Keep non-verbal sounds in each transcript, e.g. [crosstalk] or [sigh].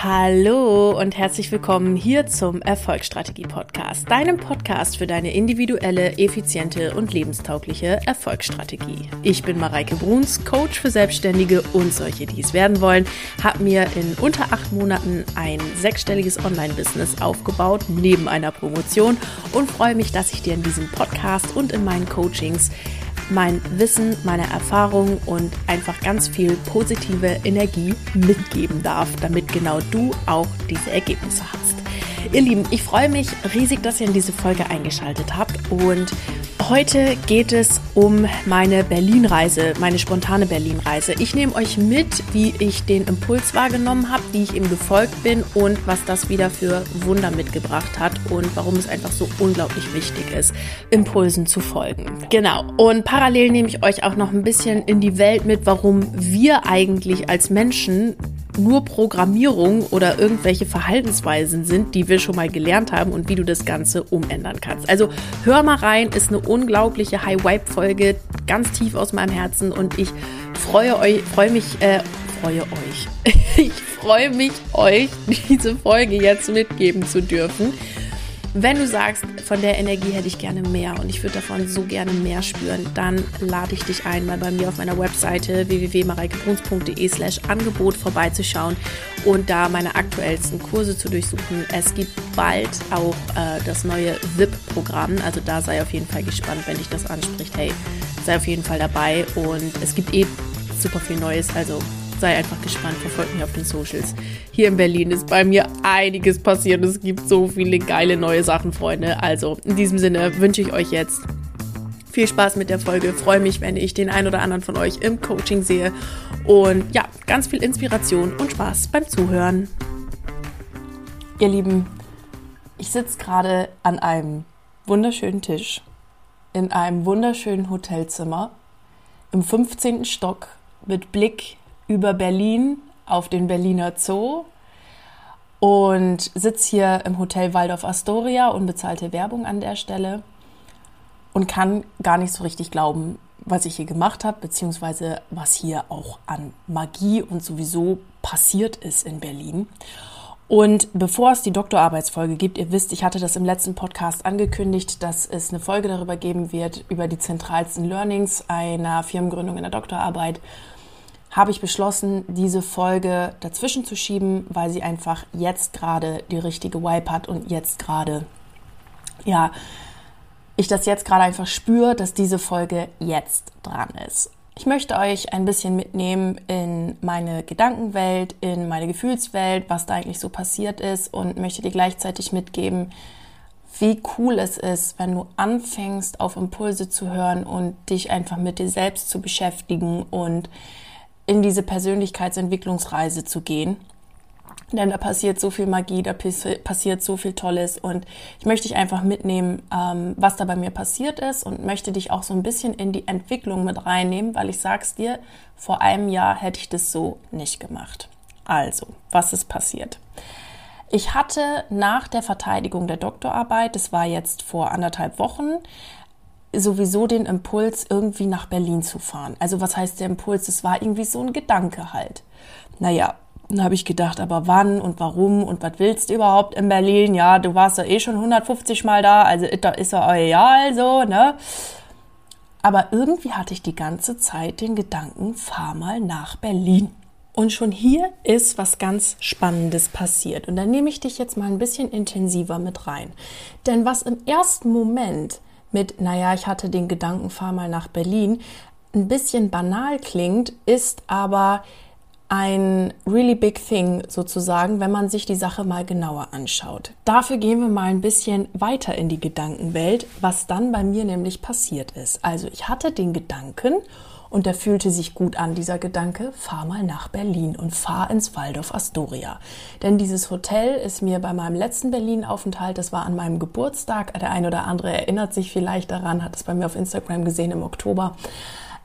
Hallo und herzlich willkommen hier zum Erfolgsstrategie Podcast, deinem Podcast für deine individuelle, effiziente und lebenstaugliche Erfolgsstrategie. Ich bin Mareike Bruns, Coach für Selbstständige und solche, die es werden wollen, habe mir in unter acht Monaten ein sechsstelliges Online-Business aufgebaut, neben einer Promotion und freue mich, dass ich dir in diesem Podcast und in meinen Coachings mein Wissen, meine Erfahrung und einfach ganz viel positive Energie mitgeben darf, damit genau du auch diese Ergebnisse hast. Ihr Lieben, ich freue mich riesig, dass ihr in diese Folge eingeschaltet habt und Heute geht es um meine Berlin-Reise, meine spontane Berlin-Reise. Ich nehme euch mit, wie ich den Impuls wahrgenommen habe, wie ich ihm gefolgt bin und was das wieder für Wunder mitgebracht hat und warum es einfach so unglaublich wichtig ist, Impulsen zu folgen. Genau. Und parallel nehme ich euch auch noch ein bisschen in die Welt mit, warum wir eigentlich als Menschen nur Programmierung oder irgendwelche Verhaltensweisen sind, die wir schon mal gelernt haben und wie du das Ganze umändern kannst. Also hör mal rein, ist eine unglaubliche High-Vibe-Folge, ganz tief aus meinem Herzen und ich freue euch, freue mich, äh, freue euch. [laughs] Ich freue mich, euch diese Folge jetzt mitgeben zu dürfen. Wenn du sagst, von der Energie hätte ich gerne mehr und ich würde davon so gerne mehr spüren, dann lade ich dich ein, mal bei mir auf meiner Webseite www.mareikebruns.de slash Angebot vorbeizuschauen und da meine aktuellsten Kurse zu durchsuchen. Es gibt bald auch äh, das neue VIP-Programm, also da sei auf jeden Fall gespannt, wenn dich das anspricht. Hey, sei auf jeden Fall dabei und es gibt eh super viel Neues, also sei einfach gespannt, verfolgt mich auf den Socials. Hier in Berlin ist bei mir einiges passiert. Es gibt so viele geile neue Sachen, Freunde. Also in diesem Sinne wünsche ich euch jetzt viel Spaß mit der Folge. Freue mich, wenn ich den einen oder anderen von euch im Coaching sehe. Und ja, ganz viel Inspiration und Spaß beim Zuhören. Ihr Lieben, ich sitze gerade an einem wunderschönen Tisch in einem wunderschönen Hotelzimmer im 15. Stock mit Blick über Berlin auf den Berliner Zoo und sitze hier im Hotel Waldorf Astoria, unbezahlte Werbung an der Stelle und kann gar nicht so richtig glauben, was ich hier gemacht habe, beziehungsweise was hier auch an Magie und sowieso passiert ist in Berlin. Und bevor es die Doktorarbeitsfolge gibt, ihr wisst, ich hatte das im letzten Podcast angekündigt, dass es eine Folge darüber geben wird, über die zentralsten Learnings einer Firmengründung in der Doktorarbeit habe ich beschlossen, diese Folge dazwischen zu schieben, weil sie einfach jetzt gerade die richtige Vibe hat und jetzt gerade, ja, ich das jetzt gerade einfach spüre, dass diese Folge jetzt dran ist. Ich möchte euch ein bisschen mitnehmen in meine Gedankenwelt, in meine Gefühlswelt, was da eigentlich so passiert ist und möchte dir gleichzeitig mitgeben, wie cool es ist, wenn du anfängst, auf Impulse zu hören und dich einfach mit dir selbst zu beschäftigen und in diese Persönlichkeitsentwicklungsreise zu gehen. Denn da passiert so viel Magie, da passiert so viel Tolles und ich möchte dich einfach mitnehmen, ähm, was da bei mir passiert ist und möchte dich auch so ein bisschen in die Entwicklung mit reinnehmen, weil ich sag's dir, vor einem Jahr hätte ich das so nicht gemacht. Also, was ist passiert? Ich hatte nach der Verteidigung der Doktorarbeit, das war jetzt vor anderthalb Wochen, sowieso den Impuls, irgendwie nach Berlin zu fahren. Also was heißt der Impuls? Es war irgendwie so ein Gedanke halt. Naja, dann habe ich gedacht, aber wann und warum und was willst du überhaupt in Berlin? Ja, du warst ja eh schon 150 Mal da, also da ist ja Jahr also, ne? Aber irgendwie hatte ich die ganze Zeit den Gedanken, fahr mal nach Berlin. Und schon hier ist was ganz Spannendes passiert. Und da nehme ich dich jetzt mal ein bisschen intensiver mit rein. Denn was im ersten Moment mit, naja, ich hatte den Gedanken, fahr mal nach Berlin, ein bisschen banal klingt, ist aber ein really big thing sozusagen, wenn man sich die Sache mal genauer anschaut. Dafür gehen wir mal ein bisschen weiter in die Gedankenwelt, was dann bei mir nämlich passiert ist. Also ich hatte den Gedanken und der fühlte sich gut an, dieser Gedanke, fahr mal nach Berlin und fahr ins Waldorf Astoria. Denn dieses Hotel ist mir bei meinem letzten Berlin-Aufenthalt, das war an meinem Geburtstag, der ein oder andere erinnert sich vielleicht daran, hat es bei mir auf Instagram gesehen im Oktober.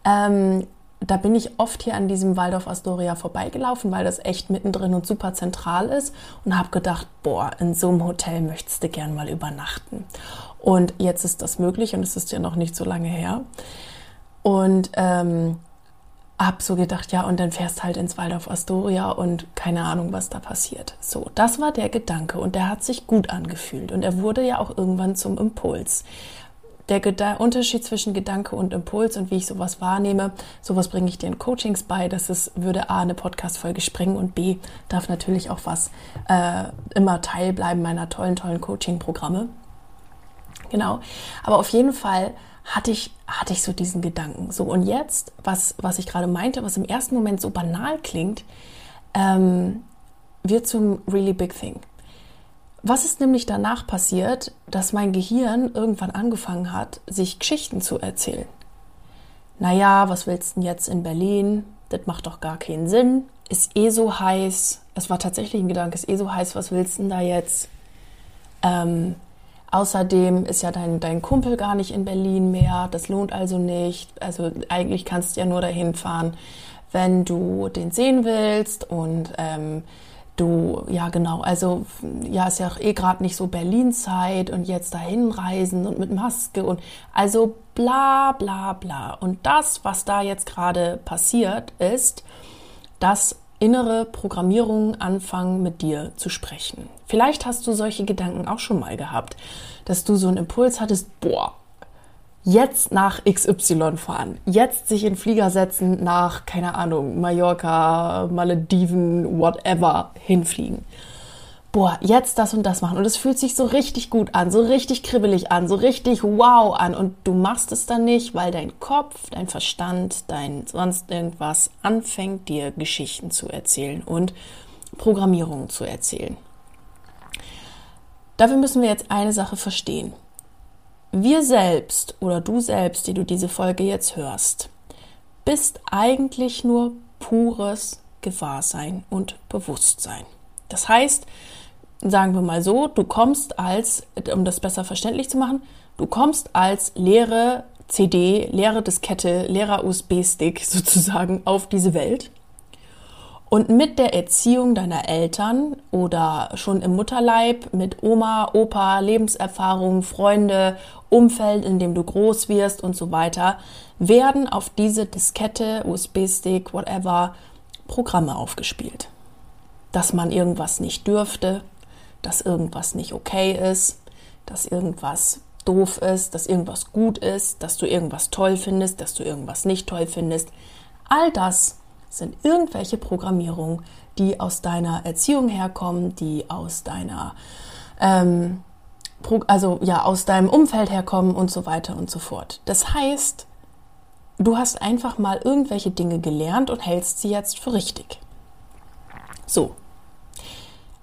Ähm, da bin ich oft hier an diesem Waldorf Astoria vorbeigelaufen, weil das echt mittendrin und super zentral ist und habe gedacht, boah, in so einem Hotel möchtest du gern mal übernachten. Und jetzt ist das möglich und es ist ja noch nicht so lange her. Und ähm, hab so gedacht, ja, und dann fährst halt ins Waldorf Astoria und keine Ahnung, was da passiert. So, das war der Gedanke und der hat sich gut angefühlt und er wurde ja auch irgendwann zum Impuls. Der Geda Unterschied zwischen Gedanke und Impuls und wie ich sowas wahrnehme, sowas bringe ich dir in Coachings bei. Das ist, würde A, eine Podcast-Folge sprengen und B, darf natürlich auch was äh, immer Teil bleiben meiner tollen, tollen Coaching-Programme. Genau. Aber auf jeden Fall hatte ich, hatte ich so diesen Gedanken. So, und jetzt, was, was ich gerade meinte, was im ersten Moment so banal klingt, ähm, wird zum really big thing. Was ist nämlich danach passiert, dass mein Gehirn irgendwann angefangen hat, sich Geschichten zu erzählen? Naja, was willst du denn jetzt in Berlin? Das macht doch gar keinen Sinn. Ist eh so heiß. Es war tatsächlich ein Gedanke, ist eh so heiß, was willst du denn da jetzt? Ähm, Außerdem ist ja dein, dein Kumpel gar nicht in Berlin mehr. Das lohnt also nicht. Also eigentlich kannst du ja nur dahin fahren, wenn du den sehen willst. Und ähm, du, ja genau, also ja, ist ja auch eh gerade nicht so Berlin-Zeit und jetzt dahin reisen und mit Maske und also bla bla bla. Und das, was da jetzt gerade passiert, ist, dass innere Programmierungen anfangen mit dir zu sprechen. Vielleicht hast du solche Gedanken auch schon mal gehabt, dass du so einen Impuls hattest, boah, jetzt nach XY fahren, jetzt sich in Flieger setzen nach, keine Ahnung, Mallorca, Malediven, whatever, hinfliegen boah, jetzt das und das machen. Und es fühlt sich so richtig gut an, so richtig kribbelig an, so richtig wow an. Und du machst es dann nicht, weil dein Kopf, dein Verstand, dein sonst irgendwas anfängt, dir Geschichten zu erzählen und Programmierungen zu erzählen. Dafür müssen wir jetzt eine Sache verstehen. Wir selbst oder du selbst, die du diese Folge jetzt hörst, bist eigentlich nur pures Gewahrsein und Bewusstsein. Das heißt, sagen wir mal so, du kommst als, um das besser verständlich zu machen, du kommst als leere CD, leere Diskette, leerer USB-Stick [laughs] sozusagen auf diese Welt. Und mit der Erziehung deiner Eltern oder schon im Mutterleib mit Oma, Opa, Lebenserfahrung, Freunde, Umfeld, in dem du groß wirst und so weiter, werden auf diese Diskette, USB-Stick, whatever, Programme aufgespielt. Dass man irgendwas nicht dürfte, dass irgendwas nicht okay ist, dass irgendwas doof ist, dass irgendwas gut ist, dass du irgendwas toll findest, dass du irgendwas nicht toll findest. All das sind irgendwelche Programmierungen, die aus deiner Erziehung herkommen, die aus deiner, ähm, also ja, aus deinem Umfeld herkommen und so weiter und so fort. Das heißt, du hast einfach mal irgendwelche Dinge gelernt und hältst sie jetzt für richtig. So,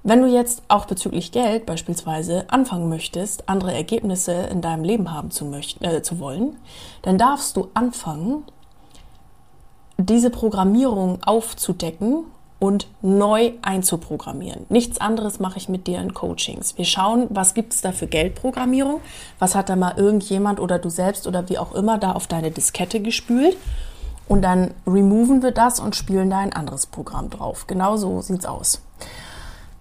wenn du jetzt auch bezüglich Geld beispielsweise anfangen möchtest, andere Ergebnisse in deinem Leben haben zu, möchten, äh, zu wollen, dann darfst du anfangen, diese Programmierung aufzudecken und neu einzuprogrammieren. Nichts anderes mache ich mit dir in Coachings. Wir schauen, was gibt es da für Geldprogrammierung, was hat da mal irgendjemand oder du selbst oder wie auch immer da auf deine Diskette gespült und dann removen wir das und spielen da ein anderes Programm drauf. Genau so sieht's aus.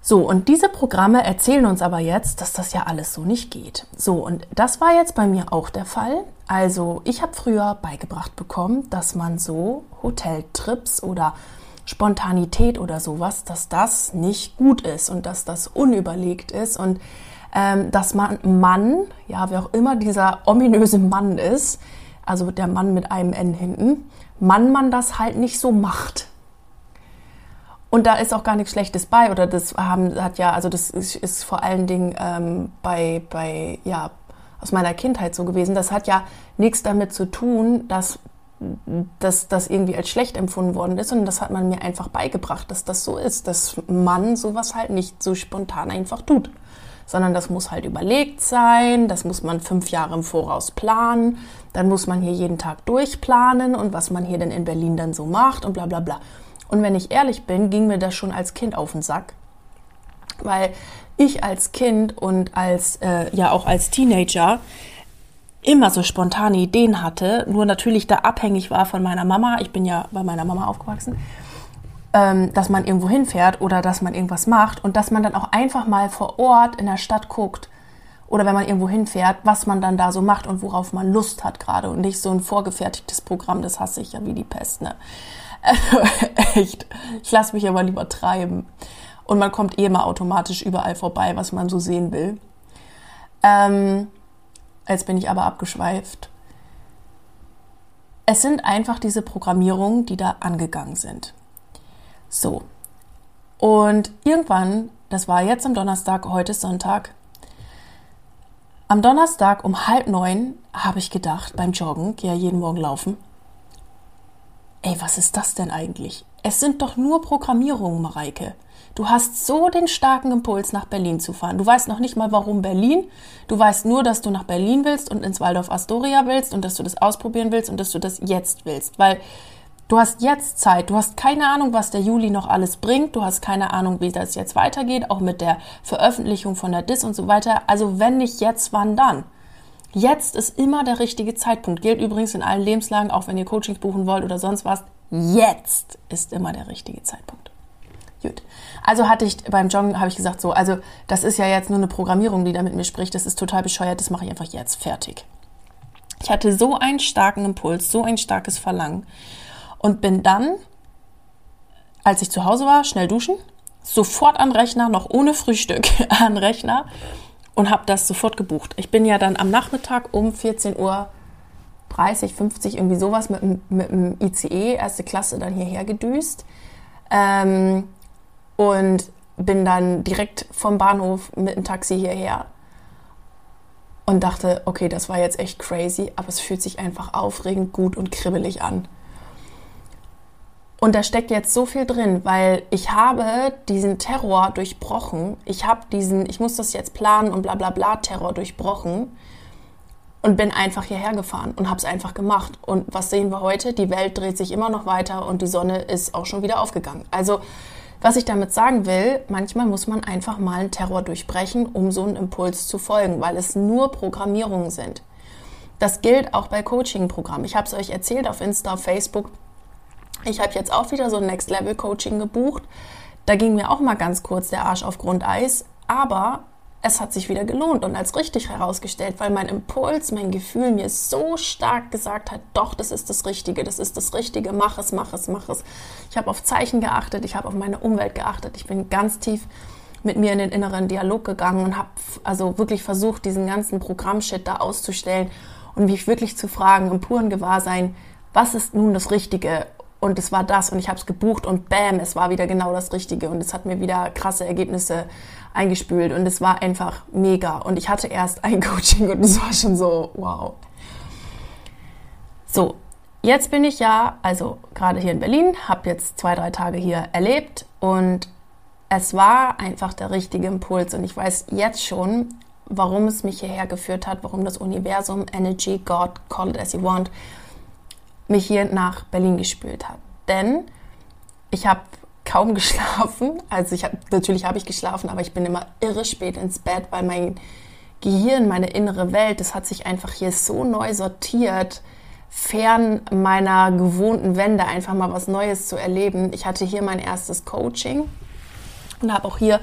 So, und diese Programme erzählen uns aber jetzt, dass das ja alles so nicht geht. So, und das war jetzt bei mir auch der Fall. Also, ich habe früher beigebracht bekommen, dass man so Hoteltrips oder Spontanität oder sowas, dass das nicht gut ist und dass das unüberlegt ist und ähm, dass man Mann, ja, wer auch immer dieser ominöse Mann ist, also der Mann mit einem N hinten, Mann man das halt nicht so macht. Und da ist auch gar nichts Schlechtes bei. Oder das haben, hat ja, also das ist, ist vor allen Dingen ähm, bei, bei, ja, aus meiner Kindheit so gewesen. Das hat ja nichts damit zu tun, dass dass das irgendwie als schlecht empfunden worden ist und das hat man mir einfach beigebracht, dass das so ist, dass man sowas halt nicht so spontan einfach tut, sondern das muss halt überlegt sein, das muss man fünf Jahre im Voraus planen, dann muss man hier jeden Tag durchplanen und was man hier denn in Berlin dann so macht und bla bla bla. Und wenn ich ehrlich bin, ging mir das schon als Kind auf den Sack. Weil ich als Kind und als, äh, ja auch als Teenager immer so spontane Ideen hatte, nur natürlich da abhängig war von meiner Mama. Ich bin ja bei meiner Mama aufgewachsen. Ähm, dass man irgendwo hinfährt oder dass man irgendwas macht und dass man dann auch einfach mal vor Ort in der Stadt guckt oder wenn man irgendwo hinfährt, was man dann da so macht und worauf man Lust hat gerade und nicht so ein vorgefertigtes Programm, das hasse ich ja wie die Pest. Ne? Also [laughs] echt, ich lasse mich aber lieber treiben. Und man kommt eh mal automatisch überall vorbei, was man so sehen will. Ähm, jetzt bin ich aber abgeschweift. Es sind einfach diese Programmierungen, die da angegangen sind. So. Und irgendwann, das war jetzt am Donnerstag, heute ist Sonntag, am Donnerstag um halb neun habe ich gedacht, beim Joggen, gehe ja jeden Morgen laufen, ey, was ist das denn eigentlich? Es sind doch nur Programmierungen, Mareike. Du hast so den starken Impuls, nach Berlin zu fahren. Du weißt noch nicht mal, warum Berlin. Du weißt nur, dass du nach Berlin willst und ins Waldorf Astoria willst und dass du das ausprobieren willst und dass du das jetzt willst. Weil Du hast jetzt Zeit. Du hast keine Ahnung, was der Juli noch alles bringt. Du hast keine Ahnung, wie das jetzt weitergeht, auch mit der Veröffentlichung von der DIS und so weiter. Also wenn nicht jetzt, wann dann? Jetzt ist immer der richtige Zeitpunkt. Gilt übrigens in allen Lebenslagen, auch wenn ihr Coachings buchen wollt oder sonst was. Jetzt ist immer der richtige Zeitpunkt. Gut. Also hatte ich beim Joggen, habe ich gesagt, so, also das ist ja jetzt nur eine Programmierung, die da mit mir spricht. Das ist total bescheuert. Das mache ich einfach jetzt. Fertig. Ich hatte so einen starken Impuls, so ein starkes Verlangen und bin dann, als ich zu Hause war, schnell duschen, sofort an Rechner, noch ohne Frühstück [laughs] an Rechner und habe das sofort gebucht. Ich bin ja dann am Nachmittag um 14 Uhr 30, 50, irgendwie sowas mit, mit dem ICE, erste Klasse, dann hierher gedüst. Ähm, und bin dann direkt vom Bahnhof mit dem Taxi hierher und dachte, okay, das war jetzt echt crazy, aber es fühlt sich einfach aufregend, gut und kribbelig an. Und da steckt jetzt so viel drin, weil ich habe diesen Terror durchbrochen. Ich habe diesen, ich muss das jetzt planen und bla bla bla Terror durchbrochen und bin einfach hierher gefahren und habe es einfach gemacht. Und was sehen wir heute? Die Welt dreht sich immer noch weiter und die Sonne ist auch schon wieder aufgegangen. Also was ich damit sagen will, manchmal muss man einfach mal einen Terror durchbrechen, um so einen Impuls zu folgen, weil es nur Programmierungen sind. Das gilt auch bei Coaching-Programmen. Ich habe es euch erzählt auf Insta, Facebook ich habe jetzt auch wieder so ein Next Level Coaching gebucht. Da ging mir auch mal ganz kurz der Arsch auf Grundeis, aber es hat sich wieder gelohnt und als richtig herausgestellt, weil mein Impuls, mein Gefühl mir so stark gesagt hat, doch, das ist das Richtige, das ist das Richtige, mach es, mach es, mach es. Ich habe auf Zeichen geachtet, ich habe auf meine Umwelt geachtet, ich bin ganz tief mit mir in den inneren Dialog gegangen und habe also wirklich versucht, diesen ganzen Programmshit da auszustellen und mich wirklich zu fragen im puren Gewahrsein, was ist nun das Richtige und es war das und ich habe es gebucht und bam, es war wieder genau das Richtige und es hat mir wieder krasse Ergebnisse eingespült und es war einfach mega. Und ich hatte erst [laughs] ein Coaching und es war schon so, wow. So, jetzt bin ich ja, also gerade hier in Berlin, habe jetzt zwei, drei Tage hier erlebt und es war einfach der richtige Impuls und ich weiß jetzt schon, warum es mich hierher geführt hat, warum das Universum, Energy, God, call it as you want, mich hier nach Berlin gespült hat. Denn ich habe kaum [laughs] geschlafen. Also ich hab, natürlich habe ich geschlafen, aber ich bin immer irre spät ins Bett, weil mein Gehirn, meine innere Welt, das hat sich einfach hier so neu sortiert, fern meiner gewohnten Wände, einfach mal was Neues zu erleben. Ich hatte hier mein erstes Coaching und habe auch hier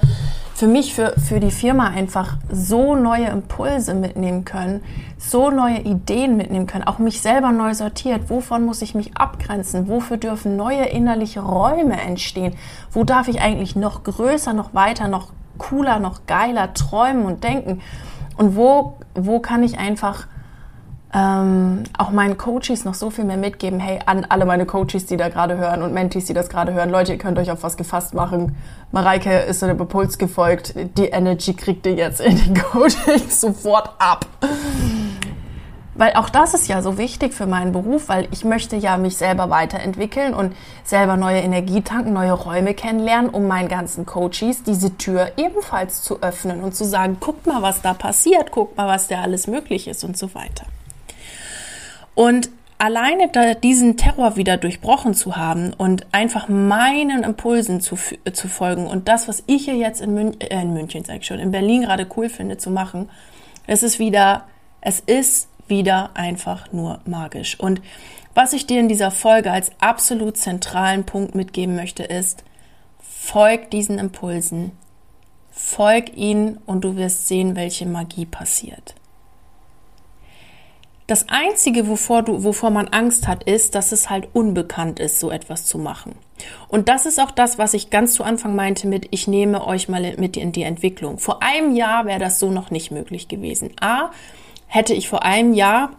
für mich, für, für die Firma einfach so neue Impulse mitnehmen können, so neue Ideen mitnehmen können, auch mich selber neu sortiert. Wovon muss ich mich abgrenzen? Wofür dürfen neue innerliche Räume entstehen? Wo darf ich eigentlich noch größer, noch weiter, noch cooler, noch geiler träumen und denken? Und wo, wo kann ich einfach ähm, auch meinen Coaches noch so viel mehr mitgeben. Hey, an alle meine Coaches, die da gerade hören und Mentees, die das gerade hören, Leute, ihr könnt euch auf was gefasst machen. Mareike ist so einem Impuls gefolgt. Die Energy kriegt ihr jetzt in den Coachings [laughs] sofort ab. Weil auch das ist ja so wichtig für meinen Beruf, weil ich möchte ja mich selber weiterentwickeln und selber neue Energie tanken, neue Räume kennenlernen, um meinen ganzen Coaches diese Tür ebenfalls zu öffnen und zu sagen, guckt mal, was da passiert, guckt mal, was da alles möglich ist und so weiter. Und alleine da diesen Terror wieder durchbrochen zu haben und einfach meinen Impulsen zu, zu folgen und das, was ich hier jetzt in, Mün äh, in München, sag ich schon, in Berlin gerade cool finde zu machen, es ist wieder, es ist wieder einfach nur magisch. Und was ich dir in dieser Folge als absolut zentralen Punkt mitgeben möchte, ist, folg diesen Impulsen, folg ihnen und du wirst sehen, welche Magie passiert. Das Einzige, wovor, du, wovor man Angst hat, ist, dass es halt unbekannt ist, so etwas zu machen. Und das ist auch das, was ich ganz zu Anfang meinte mit, ich nehme euch mal mit in die Entwicklung. Vor einem Jahr wäre das so noch nicht möglich gewesen. A, hätte ich vor einem Jahr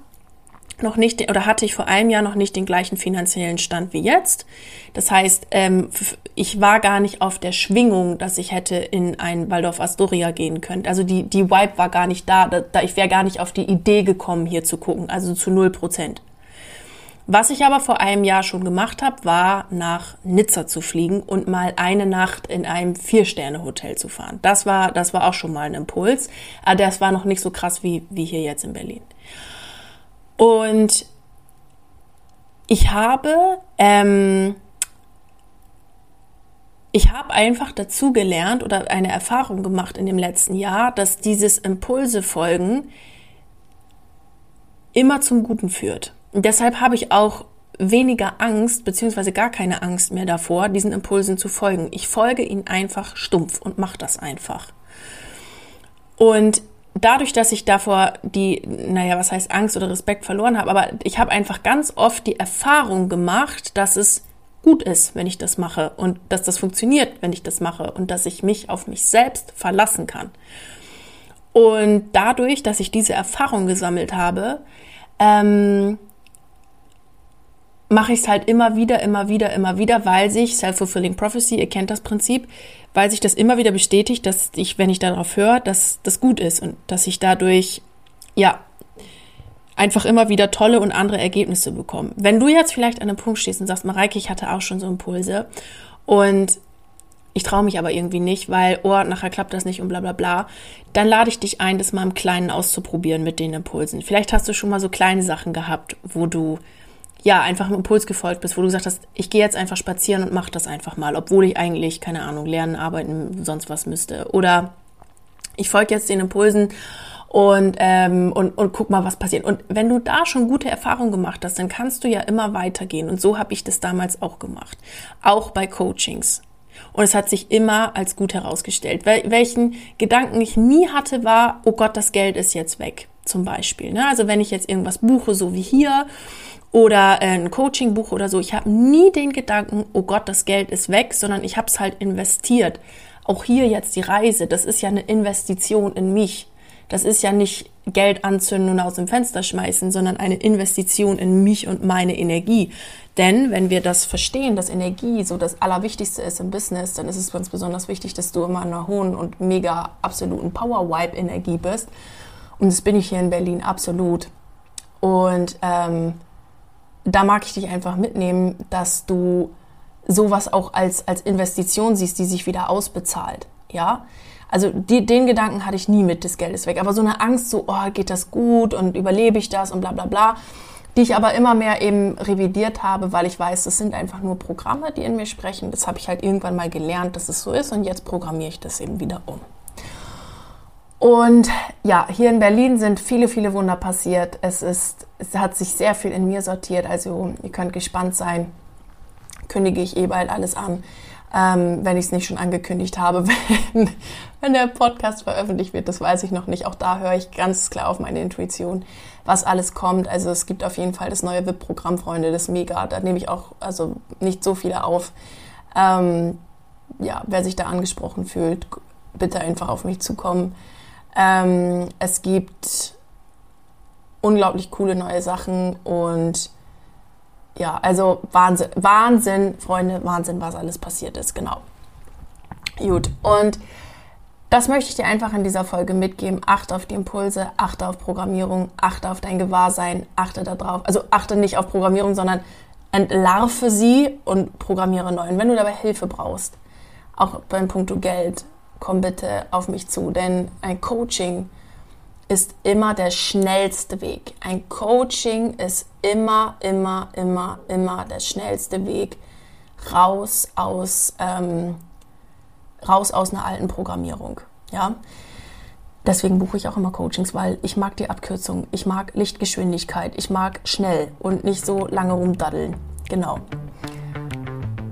noch nicht oder hatte ich vor einem Jahr noch nicht den gleichen finanziellen Stand wie jetzt. Das heißt, ähm, ich war gar nicht auf der Schwingung, dass ich hätte in ein Waldorf Astoria gehen können. Also die, die Vibe war gar nicht da. da ich wäre gar nicht auf die Idee gekommen, hier zu gucken. Also zu null Prozent. Was ich aber vor einem Jahr schon gemacht habe, war nach Nizza zu fliegen und mal eine Nacht in einem Vier-Sterne-Hotel zu fahren. Das war, das war auch schon mal ein Impuls. Aber das war noch nicht so krass wie, wie hier jetzt in Berlin. Und ich habe, ähm, ich habe einfach dazu gelernt oder eine Erfahrung gemacht in dem letzten Jahr, dass dieses Impulse folgen immer zum Guten führt. Und deshalb habe ich auch weniger Angst, beziehungsweise gar keine Angst mehr davor, diesen Impulsen zu folgen. Ich folge ihnen einfach stumpf und mache das einfach. Und dadurch, dass ich davor die, naja, was heißt Angst oder Respekt verloren habe, aber ich habe einfach ganz oft die Erfahrung gemacht, dass es gut ist, wenn ich das mache und dass das funktioniert, wenn ich das mache und dass ich mich auf mich selbst verlassen kann. Und dadurch, dass ich diese Erfahrung gesammelt habe, ähm, mache ich es halt immer wieder, immer wieder, immer wieder, weil sich Self-Fulfilling Prophecy, ihr kennt das Prinzip, weil sich das immer wieder bestätigt, dass ich, wenn ich darauf höre, dass das gut ist und dass ich dadurch, ja, einfach immer wieder tolle und andere Ergebnisse bekomme. Wenn du jetzt vielleicht an einem Punkt stehst und sagst, Mareike, ich hatte auch schon so Impulse und ich traue mich aber irgendwie nicht, weil, oh, nachher klappt das nicht und bla bla bla, dann lade ich dich ein, das mal im Kleinen auszuprobieren mit den Impulsen. Vielleicht hast du schon mal so kleine Sachen gehabt, wo du ja, einfach einem Impuls gefolgt bist, wo du gesagt hast, ich gehe jetzt einfach spazieren und mach das einfach mal, obwohl ich eigentlich, keine Ahnung, lernen, arbeiten, sonst was müsste. Oder ich folge jetzt den Impulsen und, ähm, und, und guck mal, was passiert. Und wenn du da schon gute Erfahrungen gemacht hast, dann kannst du ja immer weitergehen. Und so habe ich das damals auch gemacht. Auch bei Coachings. Und es hat sich immer als gut herausgestellt. Wel welchen Gedanken ich nie hatte, war, oh Gott, das Geld ist jetzt weg. Zum Beispiel. Ne? Also wenn ich jetzt irgendwas buche, so wie hier, oder äh, ein Coaching-Buch oder so. Ich habe nie den Gedanken, oh Gott, das Geld ist weg, sondern ich habe es halt investiert. Auch hier jetzt die Reise, das ist ja eine Investition in mich. Das ist ja nicht Geld anzünden und aus dem Fenster schmeißen, sondern eine Investition in mich und meine Energie. Denn wenn wir das verstehen, dass Energie so das Allerwichtigste ist im Business, dann ist es ganz besonders wichtig, dass du immer in einer hohen und mega absoluten Power-Wipe-Energie bist. Und das bin ich hier in Berlin absolut. Und ähm, da mag ich dich einfach mitnehmen, dass du sowas auch als, als Investition siehst, die sich wieder ausbezahlt. Ja, also die, den Gedanken hatte ich nie mit, das Geld ist weg. Aber so eine Angst, so, oh, geht das gut und überlebe ich das und bla bla bla, die ich aber immer mehr eben revidiert habe, weil ich weiß, das sind einfach nur Programme, die in mir sprechen. Das habe ich halt irgendwann mal gelernt, dass es so ist und jetzt programmiere ich das eben wieder um. Und ja, hier in Berlin sind viele, viele Wunder passiert. Es ist, es hat sich sehr viel in mir sortiert. Also ihr könnt gespannt sein. Kündige ich eh bald alles an, ähm, wenn ich es nicht schon angekündigt habe. [laughs] Wenn, wenn der Podcast veröffentlicht wird, das weiß ich noch nicht. Auch da höre ich ganz klar auf meine Intuition, was alles kommt. Also es gibt auf jeden Fall das neue VIP-Programm, Freunde, das Mega. Da nehme ich auch also nicht so viele auf. Ähm, ja, wer sich da angesprochen fühlt, bitte einfach auf mich zukommen. Ähm, es gibt unglaublich coole neue Sachen und ja, also Wahnsinn, Wahnsinn, Freunde, Wahnsinn, was alles passiert ist, genau. Gut, und das möchte ich dir einfach in dieser Folge mitgeben. Achte auf die Impulse, achte auf Programmierung, achte auf dein Gewahrsein, achte darauf. Also achte nicht auf Programmierung, sondern entlarve sie und programmiere neu. Und wenn du dabei Hilfe brauchst, auch beim Punkt Geld, komm bitte auf mich zu, denn ein Coaching ist immer der schnellste Weg. Ein Coaching ist immer, immer, immer, immer der schnellste Weg raus aus, ähm, raus aus einer alten Programmierung. Ja? Deswegen buche ich auch immer Coachings, weil ich mag die Abkürzung, ich mag Lichtgeschwindigkeit, ich mag schnell und nicht so lange rumdaddeln. Genau.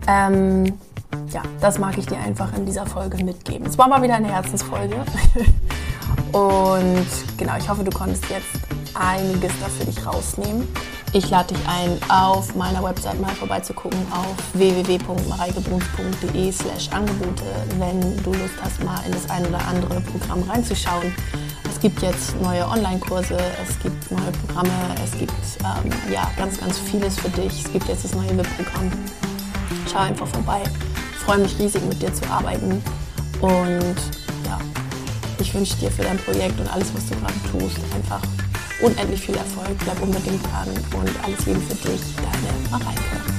Ähm, ja, das mag ich dir einfach in dieser Folge mitgeben. Es war mal wieder eine Herzensfolge. [laughs] Und genau, ich hoffe, du konntest jetzt einiges da für dich rausnehmen. Ich lade dich ein, auf meiner Website mal vorbeizugucken auf www.mareikebruns.de slash Angebote, wenn du Lust hast, mal in das ein oder andere Programm reinzuschauen. Es gibt jetzt neue Online-Kurse, es gibt neue Programme, es gibt ähm, ja, ganz, ganz vieles für dich. Es gibt jetzt das neue WIP-Programm. Schau einfach vorbei. Freue mich riesig, mit dir zu arbeiten. Und ja, ich wünsche dir für dein Projekt und alles, was du gerade tust, einfach unendlich viel Erfolg. Bleib unbedingt dran und alles Liebe für dich, deine Mareike.